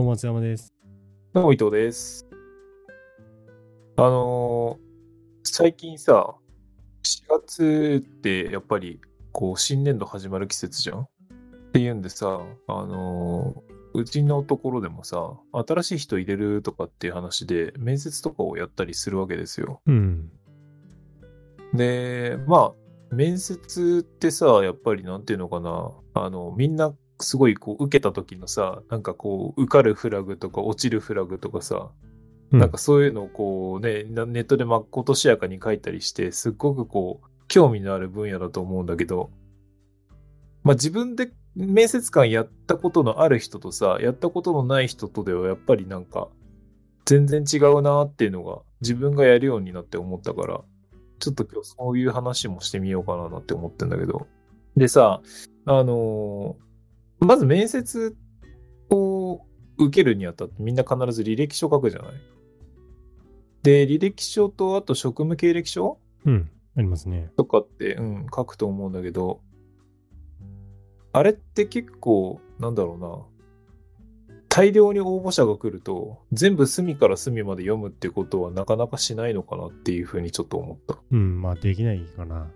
どうも松山です。どうも伊藤です。あのー最近さ、4月ってやっぱりこう新年度始まる季節じゃん？っていうんでさ、あのーうちのところでもさ、新しい人入れるとかっていう話で面接とかをやったりするわけですよ。うん。で、まあ、面接ってさ、やっぱりなんていうのかな、あの、みんなすごいこう受けた時のさ、なんかこう受かるフラグとか落ちるフラグとかさ、なんかそういうのをこうね、なネットでまことしやかに書いたりして、すっごくこう、興味のある分野だと思うんだけど、まあ自分で面接官やったことのある人とさ、やったことのない人とではやっぱりなんか、全然違うなっていうのが自分がやるようになって思ったから、ちょっと今日そういう話もしてみようかななんて思ってんだけど。でさ、あのーまず面接を受けるにあたってみんな必ず履歴書書くじゃない？で、履歴書とあと職務経歴書？うん。ありますね。とかって、うん、書くと思うんだけど、あれって結構、なんだろうな、大量に応募者が来ると、全部隅から隅まで読むってことはなかなかしないのかなっていうふうにちょっと思った。うん。まあ、できないかな。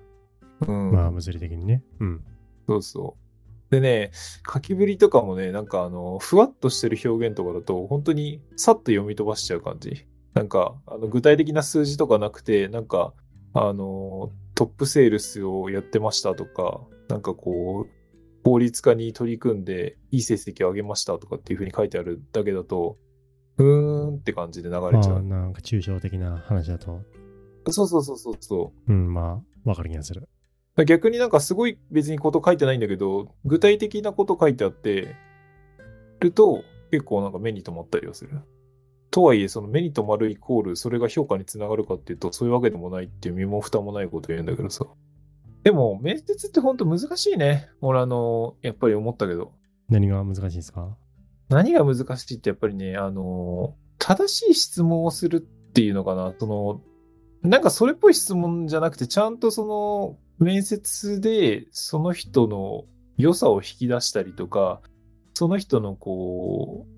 うん。まあ、物理的にね。うん。そうそう。でね、書きぶりとかもね、なんかあの、ふわっとしてる表現とかだと、本当にさっと読み飛ばしちゃう感じ。なんか、あの具体的な数字とかなくて、なんか、あの、トップセールスをやってましたとか、なんかこう、法律化に取り組んで、いい成績を上げましたとかっていうふうに書いてあるだけだと、うーんって感じで流れちゃまあ、う。なんか抽象的な話だと、そうそうそうそうそう。うん、まあ、わかる気がする。逆になんかすごい別にこと書いてないんだけど、具体的なこと書いてあってると結構なんか目に留まったりはする。とはいえ、その目に留まるイコールそれが評価につながるかっていうとそういうわけでもないっていう身も蓋もないこと言うんだけどさ。でも面接ってほんと難しいね。俺あの、やっぱり思ったけど。何が難しいですか？何が難しいってやっぱりね、あの、正しい質問をするっていうのかな。その、なんかそれっぽい質問じゃなくて、ちゃんとその、面接でその人の良さを引き出したりとか、その人のこう、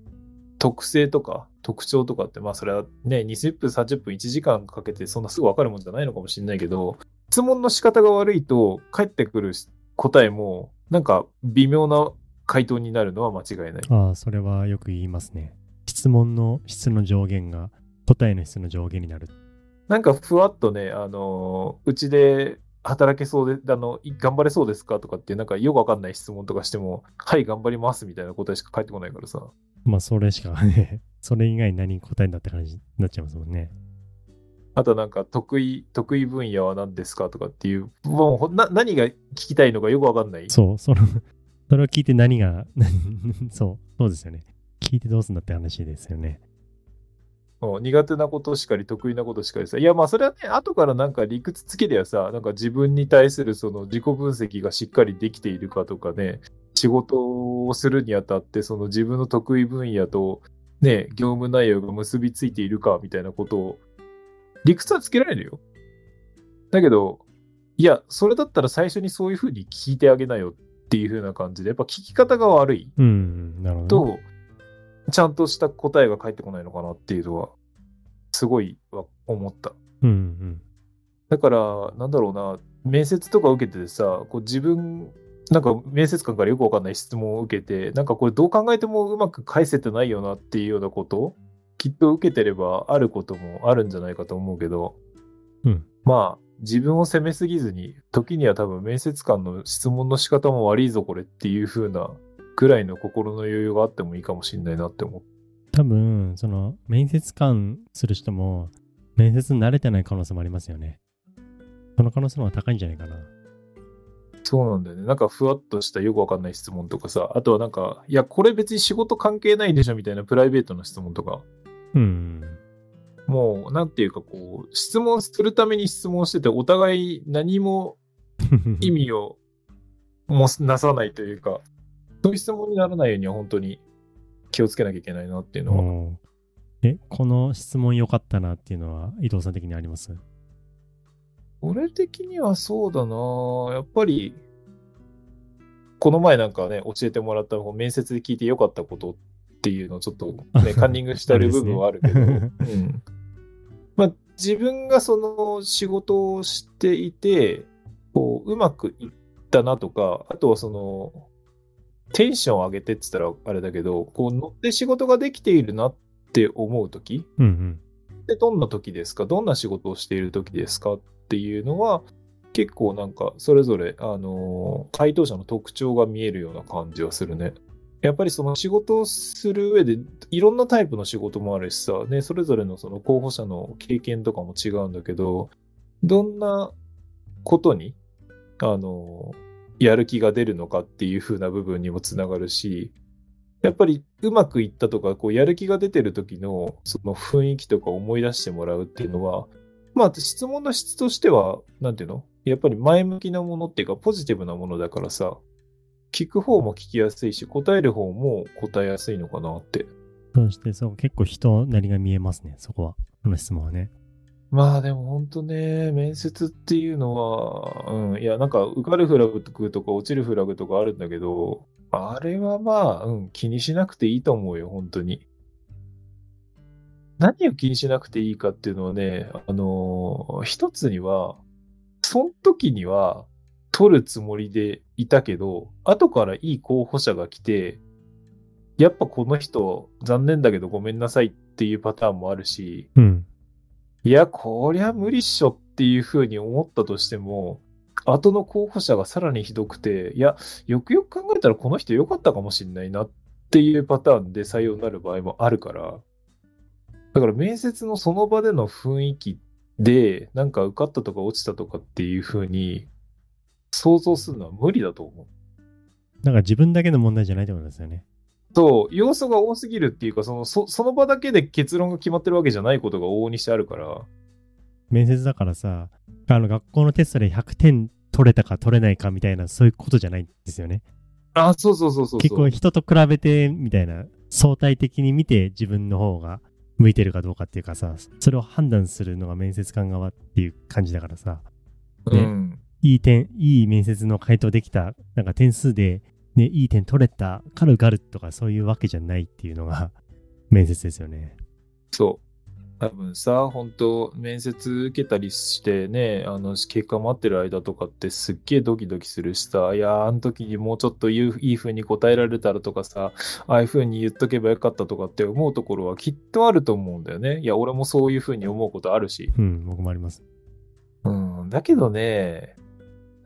特性とか特徴とかって、まあそれはね、20分、30分、1時間かけてそんなすぐわかるもんじゃないのかもしれないけど、質問の仕方が悪いと返ってくる答えも、なんか微妙な回答になるのは間違いない。ああ、それはよく言いますね。質問の質の上限が答えの質の上限になる。なんかふわっとね、あのーうちで働けそうで、あの、い頑張れそうですかとかってなんかよくわかんない質問とかしても、はい、頑張りますみたいな答えしか返ってこないからさ。まあ、それしかね、それ以外何答えんだって感じになっちゃいますもんね。あとなんか、得意、得意分野は何ですかとかっていう、もうな、何が聞きたいのかよくわかんない。そう、その、それを聞いて何が、何 そう、そうですよね。聞いてどうすんだって話ですよね。苦手なことしかり、得意なことしかりさ。いや、まあ、それはね、後からなんか理屈つけりゃさ、なんか自分に対するその自己分析がしっかりできているかとかね、仕事をするにあたって、その自分の得意分野と、ね、業務内容が結びついているかみたいなことを、理屈はつけられるよ。だけど、いや、それだったら最初にそういうふうに聞いてあげなよっていうふうな感じで、やっぱ聞き方が悪いうん、なるほどちゃんとした答えが返ってこないのかなっていうのは、すごいわ思った。うん、うん。だから、なんだろうな、面接とか受けててさ、こう自分、なんか面接官からよくわかんない質問を受けて、なんかこれどう考えてもうまく返せてないよなっていうようなこと、きっと受けてればあることもあるんじゃないかと思うけど、うんまあ、自分を責めすぎずに、時には多分面接官の質問の仕方も悪いぞこれっていう風なぐらいの心の余裕があってもいいかもしれないなって思う。多分、その、面接官する人も、面接に慣れてない可能性もありますよね。その可能性の方が高いんじゃないかな。そうなんだよね。なんかふわっとしたよくわかんない質問とかさ、あとはなんか、いや、これ別に仕事関係ないでしょみたいなプライベートの質問とか、うん。もう、なんていうかこう、質問するために質問してて、お互い何も意味をもなさないというか、そういう質問にならないようには本当に気をつけなきゃいけないなっていうのは。え、この質問良かったなっていうのは、伊藤さん的にあります？俺的にはそうだな。やっぱり、この前なんかね、教えてもらった面接で聞いてよかったことっっていうのをちょっと、ね、カンニングしてる部分はあるけど、うん。まあ、自分がその仕事をしていて、こう、うまくいったなとか、あとはその、テンション上げてって言ったらあれだけど、こう乗って仕事ができているなって思うとき、うんうん。でどんな時ですか？どんな仕事をしている時ですか？っていうのは、結構なんか、それぞれ、あのー回答者の特徴が見えるような感じはするね。やっぱりその仕事をする上で、いろんなタイプの仕事もあるしさ、ね、それぞれのその候補者の経験とかも違うんだけど、どんなことに、あのーやる気が出るのかっていう風な部分にもつながるし、やっぱりうまくいったとか、こうやる気が出てる時のその雰囲気とか思い出してもらうっていうのは、まあ質問の質としては、なんていうの？やっぱり前向きなものっていうかポジティブなものだからさ、聞く方も聞きやすいし、答える方も答えやすいのかなって。そしてそう、結構人なりが見えますね、そこは。この質問はね。まあでも本当ね、面接っていうのは、うん、いやなんか受かるフラグとか落ちるフラグとかあるんだけど、あれはまあ、うん、気にしなくていいと思うよ、本当に。何を気にしなくていいかっていうのはね、あのー一つには、その時には取るつもりでいたけど、後からいい候補者が来て、やっぱこの人残念だけどごめんなさいっていうパターンもあるし、うん。いや、こりゃ無理っしょっていうふうに思ったとしても、後の候補者がさらにひどくて、いや、よくよく考えたらこの人良かったかもしれないなっていうパターンで採用になる場合もあるから、だから面接のその場での雰囲気で、なんか受かったとか落ちたとかっていうふうに想像するのは無理だと思う。なんか自分だけの問題じゃないってことですよね。そう、要素が多すぎるっていうか、そのそその場だけで結論が決まってるわけじゃないことが往々にしてあるから、面接だからさ、あの学校のテストで100点取れたか取れないかみたいな、そういうことじゃないんですよね。あ、そうそうそうそうそう。結構人と比べてみたいな、相対的に見て自分の方が向いてるかどうかっていうかさ、それを判断するのが面接官側っていう感じだからさ、ねうん。いい点、いい面接の回答できた、なんか点数で、ね、いい点取れたから受かるとかそういうわけじゃないっていうのが 面接ですよね。そう。多分さ、本当面接受けたりしてね、あの、結果待ってる間とかってすっげえドキドキするしさ、いやー、あの時にもうちょっといいいい風に答えられたらとかさ、ああいう風に言っとけばよかったとかって思うところはきっとあると思うんだよね。いや、俺もそういう風に思うことあるし。うん、僕もあります。うん、だけどね、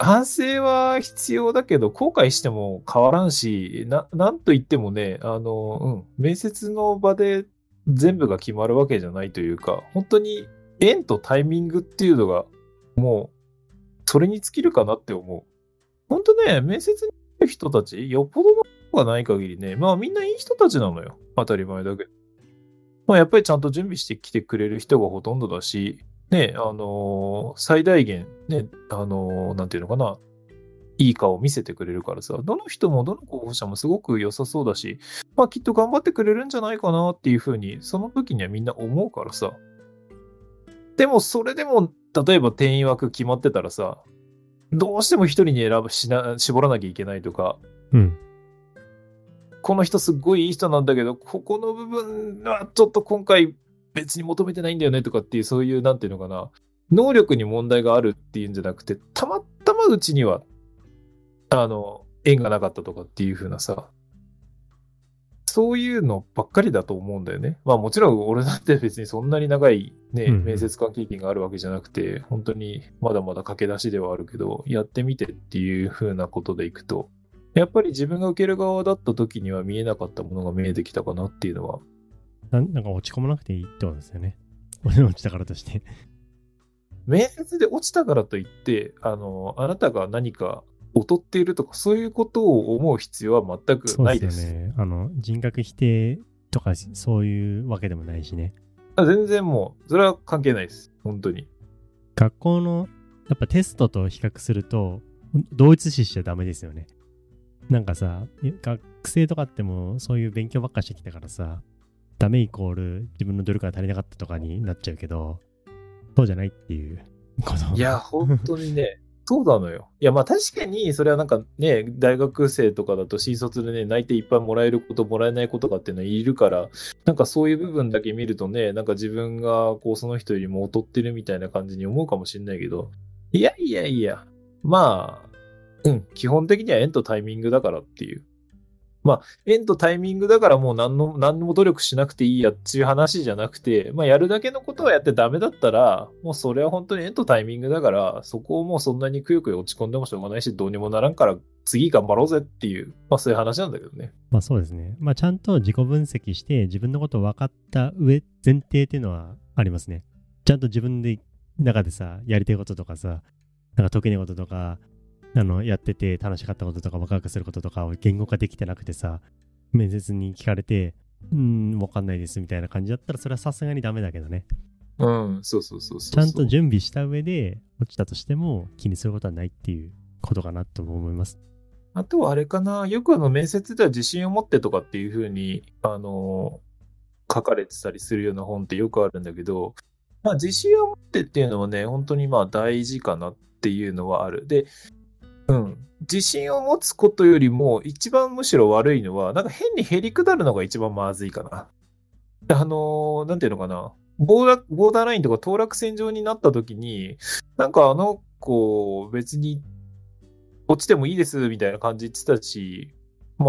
反省は必要だけど、後悔しても変わらんし、な、なんと言ってもね、あの、うん、面接の場で全部が決まるわけじゃないというか、本当に縁とタイミングっていうのが、もう、それに尽きるかなって思う。本当ね、面接に来る人たち、よっぽどのことがない限りね、まあみんないい人たちなのよ。当たり前だけど。まあやっぱりちゃんと準備してきてくれる人がほとんどだし、ね、あのー最大限、ね、あのーなんていうのかな、いい顔を見せてくれるからさ、どの人もどの候補者もすごく良さそうだし、まあきっと頑張ってくれるんじゃないかなっていうふうに、その時にはみんな思うからさ。でもそれでも、例えば定員枠決まってたらさ、どうしても一人に選ぶしな、絞らなきゃいけないとか、うん。この人すっごいいい人なんだけど、ここの部分はちょっと今回別に求めてないんだよねとかっていう、そういう、なんていうのかな、能力に問題があるっていうんじゃなくて、たまたまうちには、あの、縁がなかったとかっていう風なさ、そういうのばっかりだと思うんだよね。まあもちろん俺だって別にそんなに長いね、面接官経験があるわけじゃなくて、本当にまだまだ駆け出しではあるけど、やってみてっていう風なことでいくと、やっぱり自分が受ける側だった時には見えなかったものが見えてきたかなっていうのは。なんなんか落ち込まなくていいってことですよね。俺の落ちたからとして。面接で落ちたからといって、あの、あなたが何か劣っているとか、そういうことを思う必要は全くそうでないですす。よね。あの、人格否定とかそういうわけでもないしね。あ全然もう、それは関係ないです。本当に。学校のやっぱテストと比較すると同一視しちゃダメですよね。なんかさ、学生とかってもうそういう勉強ばっかしてきたからさ、ダメイコール自分の努力が足りなかったとかになっちゃうけど、そうじゃないっていうこと。いや、本当にね、そうなのよ。いや、まあ確かに、それはなんかね、大学生とかだと新卒でね、内定いっぱいもらえること、もらえないことかっていうのはいるから、なんかそういう部分だけ見るとね、なんか自分がこうその人よりも劣ってるみたいな感じに思うかもしれないけど、いやいやいや、まあ、うん、基本的には縁とタイミングだからっていう。まあ、縁とタイミングだからもう何の、何も努力しなくていいやっていう話じゃなくて、まあ、やるだけのことはやってダメだったら、もうそれは本当に縁とタイミングだから、そこをもうそんなにくよくよ落ち込んでもしょうがないし、どうにもならんから、次頑張ろうぜっていう、まあそういう話なんだけどね。まあそうですね。まあちゃんと自己分析して、自分のことを分かった上、前提っていうのはありますね。ちゃんと自分で、中でさ、やりたいこととかさ、なんか得意なこととか、あの、やってて楽しかったこととかワクワクすることとかを言語化できてなくてさ、面接に聞かれて、うん、わかんないですみたいな感じだったら、それはさすがにダメだけどね。うん、そうそうそうちゃんと準備した上で落ちたとしても気にすることはないっていうことかなと思います。あとはあれかな、よくあの面接では自信を持ってとかっていうふうに、あの書かれてたりするような本ってよくあるんだけど、まあ自信を持ってっていうのはね、本当にまあ大事かなっていうのはある。で、うん。自信を持つことよりも、一番むしろ悪いのは、なんか変にへりくだるのが一番まずいかな。あのー、なんていうのかな。ボーダボーダーラインとか当落線上になった時に、なんかあの子、別に落ちてもいいですみたいな感じ言ってたし、ま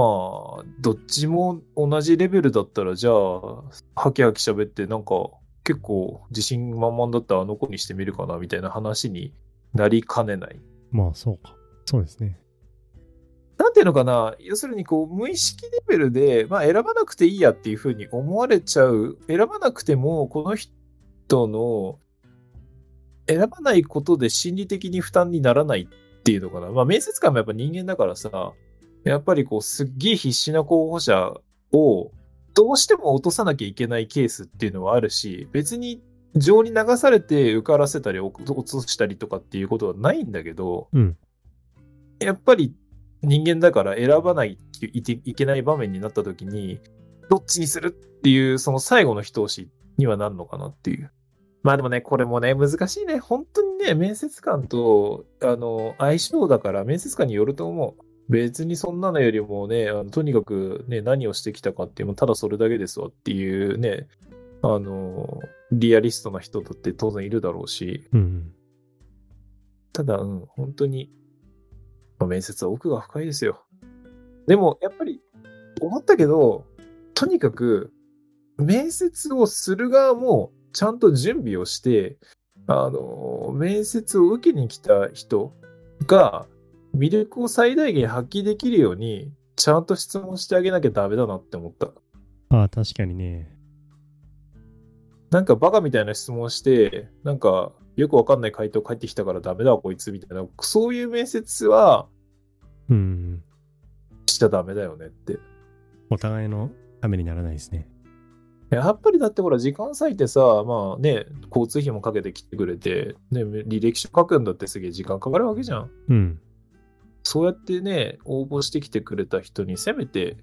あ、どっちも同じレベルだったら、じゃあ、ハキハキ喋って、なんか、結構自信満々だったらあの子にしてみるかなみたいな話になりかねない。まあ、そうか。そうですね。なんていうのかな、要するにこう無意識レベルで、まあ、選ばなくていいやっていうふうに思われちゃう、選ばなくても、この人の選ばないことで心理的に負担にならないっていうのかな。まあ、面接官もやっぱ人間だからさ、やっぱりこう、すっげえ必死な候補者をどうしても落とさなきゃいけないケースっていうのはあるし、別に情に流されて受からせたり落としたりとかっていうことはないんだけど、うん、やっぱり人間だから選ばないといけない場面になった時に、どっちにするっていう、その最後の一押しにはなるのかなっていう。まあでもね、これもね、難しいね。本当にね、面接官と、あの、相性だから、面接官によると思う。別にそんなのよりもね、あのとにかくね、何をしてきたかっていうのただそれだけですわっていうね、あの、リアリストな人だって当然いるだろうし、うん、ただ、うん、本当にまあ、面接は奥が深いですよ。でも、やっぱり、思ったけど、とにかく、面接をする側も、ちゃんと準備をして、あの、面接を受けに来た人が、魅力を最大限発揮できるように、ちゃんと質問してあげなきゃダメだなって思った。ああ、確かにね。なんかバカみたいな質問して、なんかよくわかんない回答返ってきたからダメだこいつみたいな、そういう面接は、うん。しちゃダメだよねって。お互いのためにならないですね。やっぱりだってほら、時間割いてさ、まあね、交通費もかけてきてくれて、ね、履歴書書くんだってすげえ時間かかるわけじゃん。うん。そうやってね、応募してきてくれた人にせめて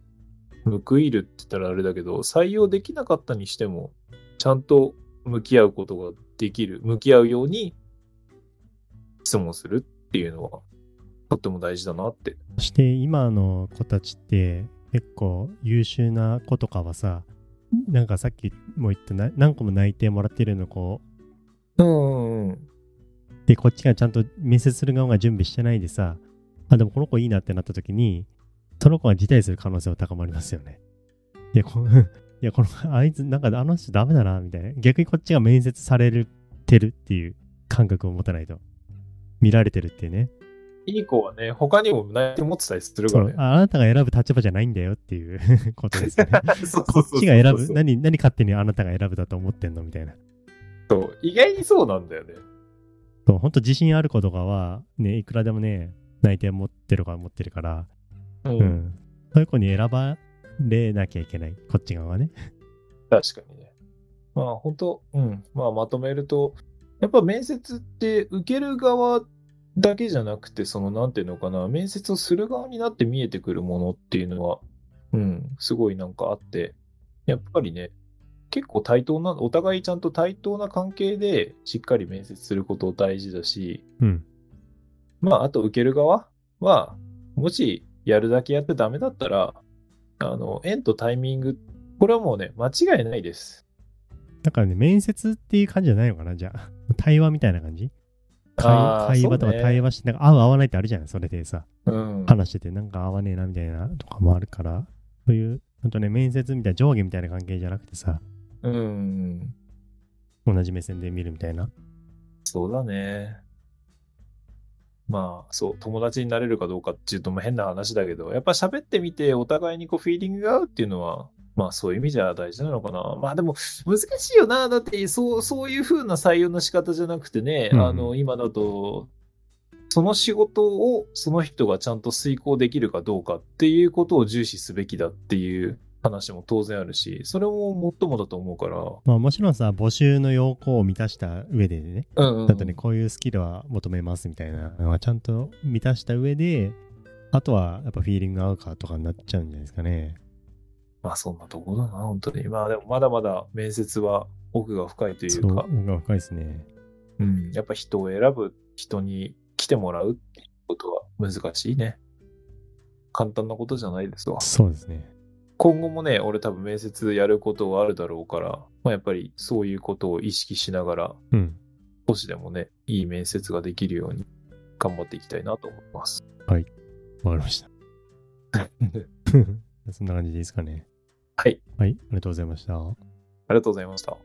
報いるって言ったらあれだけど、採用できなかったにしても、ちゃんと向き合うことができる、向き合うように質問するっていうのは、とっても大事だなって。そして今の子たちって結構優秀な子とかはさ、なんかさっきも言ったな何個も内定もらってるの子。うん。で、こっちがちゃんと面接する側が準備してないでさ、あ、でもこの子いいなってなった時に、その子が辞退する可能性は高まりますよね。いや、こ いや、この、あいつ、なんかあの人ダメだな、みたいな。逆にこっちが面接されてるっていう感覚を持たないと。見られてるっていうね。いい子はね、他にも内定持ってたりするからね。あなたが選ぶ立場じゃないんだよっていう ことですね。こっちが選ぶ、何、何勝手にあなたが選ぶだと思ってんのみたいな。そう、意外にそうなんだよね。そう、本当自信ある子とかは、ね、いくらでもね、内定持ってるか持ってるから、うん、うん。そういう子に選ばれなきゃいけない。こっち側はね。確かにね。まあ本当、うん。まあまとめると、やっぱ面接って受ける側だけじゃなくて、そのなんていうのかな、面接をする側になって見えてくるものっていうのは、うん、すごいなんかあって、やっぱりね、結構対等な、お互いちゃんと対等な関係でしっかり面接すること大事だし、うん。まあ、あと受ける側は、もしやるだけやってダメだったら、あの、縁とタイミング、これはもうね、間違いないです。だからね、面接っていう感じじゃないのかなじゃあ。対話みたいな感じ？会話とか対話して、なんか合う合わないってあるじゃん。それでさ、うん。話してて、なんか合わねえなみたいなとかもあるから、そういう、ほんとね、面接みたいな上下みたいな関係じゃなくてさ、うん。同じ目線で見るみたいな。そうだね。まあ、そう、友達になれるかどうかっていうとも変な話だけど、やっぱ喋ってみてお互いにこうフィーリングが合うっていうのは、まあそういう意味じゃ大事なのかな。まあでも難しいよな。だってそう、そういう風な採用の仕方じゃなくてね、うんあの、今だと、その仕事をその人がちゃんと遂行できるかどうかっていうことを重視すべきだっていう話も当然あるし、それももっともだと思うから。まあもちろんさ、募集の要項を満たした上でね、うんうん、だとね、こういうスキルは求めますみたいなのはちゃんと満たした上で、あとはやっぱフィーリング合うかとかになっちゃうんじゃないですかね。まあそんなとこだな、本当に。まあでもまだまだ面接は奥が深いといそうう、か、奥が深いですね。うん、やっぱ人を選ぶ、人に来てもらうっていうことは難しいね。簡単なことじゃないですわ。そうですね。今後もね、俺多分面接やることはあるだろうから、まあやっぱりそういうことを意識しながら、うん。少しでもね、いい面接ができるように頑張っていきたいなと思います。わかりました。そんな感じでいいですかね。はい、はい、ありがとうございました。ありがとうございました。